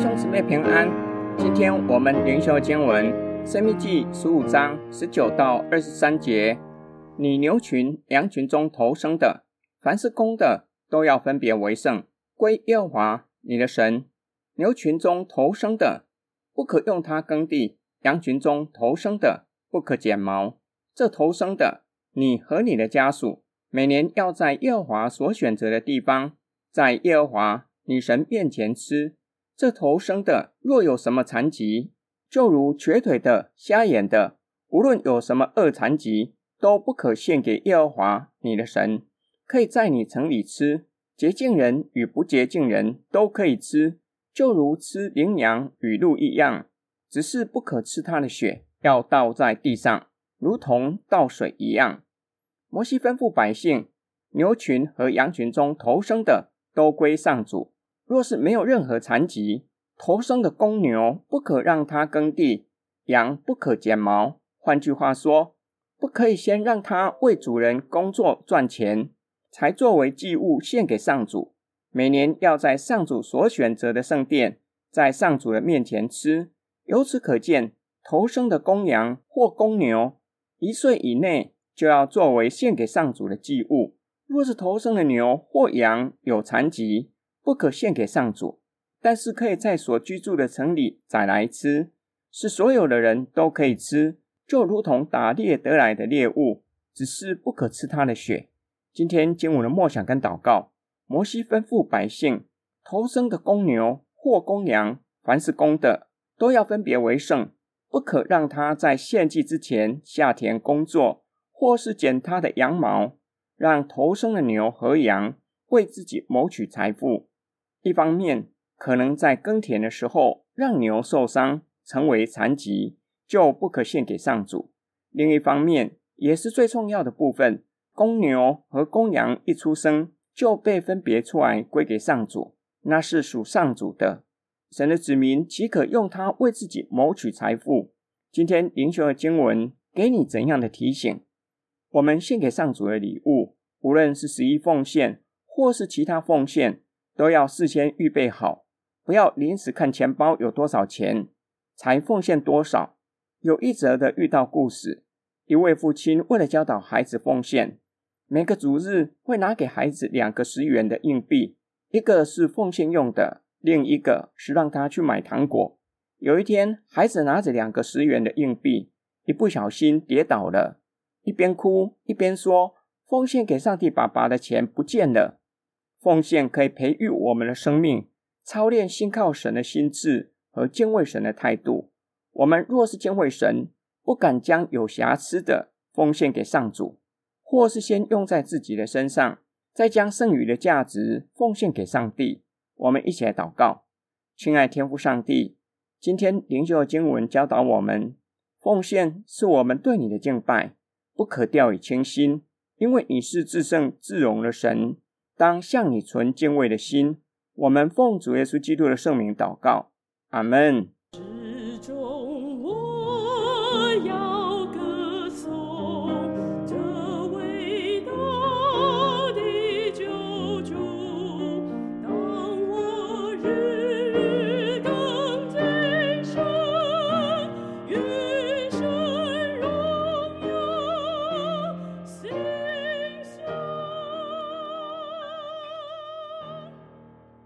弟兄姊妹平安，今天我们灵修经文《申命记》十五章十九到二十三节。你牛群、羊群中头生的，凡是公的，都要分别为圣，归耶和华你的神。牛群中头生的，不可用它耕地；羊群中头生的，不可剪毛。这头生的，你和你的家属，每年要在耶和华所选择的地方，在耶和华你神面前吃。这头生的，若有什么残疾，就如瘸腿的、瞎眼的，无论有什么恶残疾，都不可献给耶和华你的神。可以在你城里吃，洁净人与不洁净人都可以吃，就如吃羚羊与鹿一样。只是不可吃它的血，要倒在地上，如同倒水一样。摩西吩咐百姓，牛群和羊群中头生的都归上主。若是没有任何残疾，头生的公牛不可让它耕地，羊不可剪毛。换句话说，不可以先让它为主人工作赚钱，才作为祭物献给上主。每年要在上主所选择的圣殿，在上主的面前吃。由此可见，头生的公羊或公牛一岁以内，就要作为献给上主的祭物。若是头生的牛或羊有残疾，不可献给上主，但是可以在所居住的城里宰来吃，是所有的人都可以吃，就如同打猎得来的猎物，只是不可吃它的血。今天经文的默想跟祷告，摩西吩咐百姓，头生的公牛或公羊，凡是公的，都要分别为圣，不可让他在献祭之前下田工作，或是剪他的羊毛，让头生的牛和羊为自己谋取财富。一方面可能在耕田的时候让牛受伤，成为残疾，就不可献给上主；另一方面也是最重要的部分，公牛和公羊一出生就被分别出来归给上主，那是属上主的。神的子民岂可用它为自己谋取财富？今天灵修的经文给你怎样的提醒？我们献给上主的礼物，无论是十一奉献或是其他奉献。都要事先预备好，不要临时看钱包有多少钱才奉献多少。有一则的遇到故事，一位父亲为了教导孩子奉献，每个主日会拿给孩子两个十元的硬币，一个是奉献用的，另一个是让他去买糖果。有一天，孩子拿着两个十元的硬币，一不小心跌倒了，一边哭一边说：“奉献给上帝爸爸的钱不见了。”奉献可以培育我们的生命，操练信靠神的心智和敬畏神的态度。我们若是敬畏神，不敢将有瑕疵的奉献给上主，或是先用在自己的身上，再将剩余的价值奉献给上帝。我们一起来祷告，亲爱天父上帝，今天灵修的经文教导我们，奉献是我们对你的敬拜，不可掉以轻心，因为你是至圣至荣的神。当向你存敬畏的心，我们奉主耶稣基督的圣名祷告，阿门。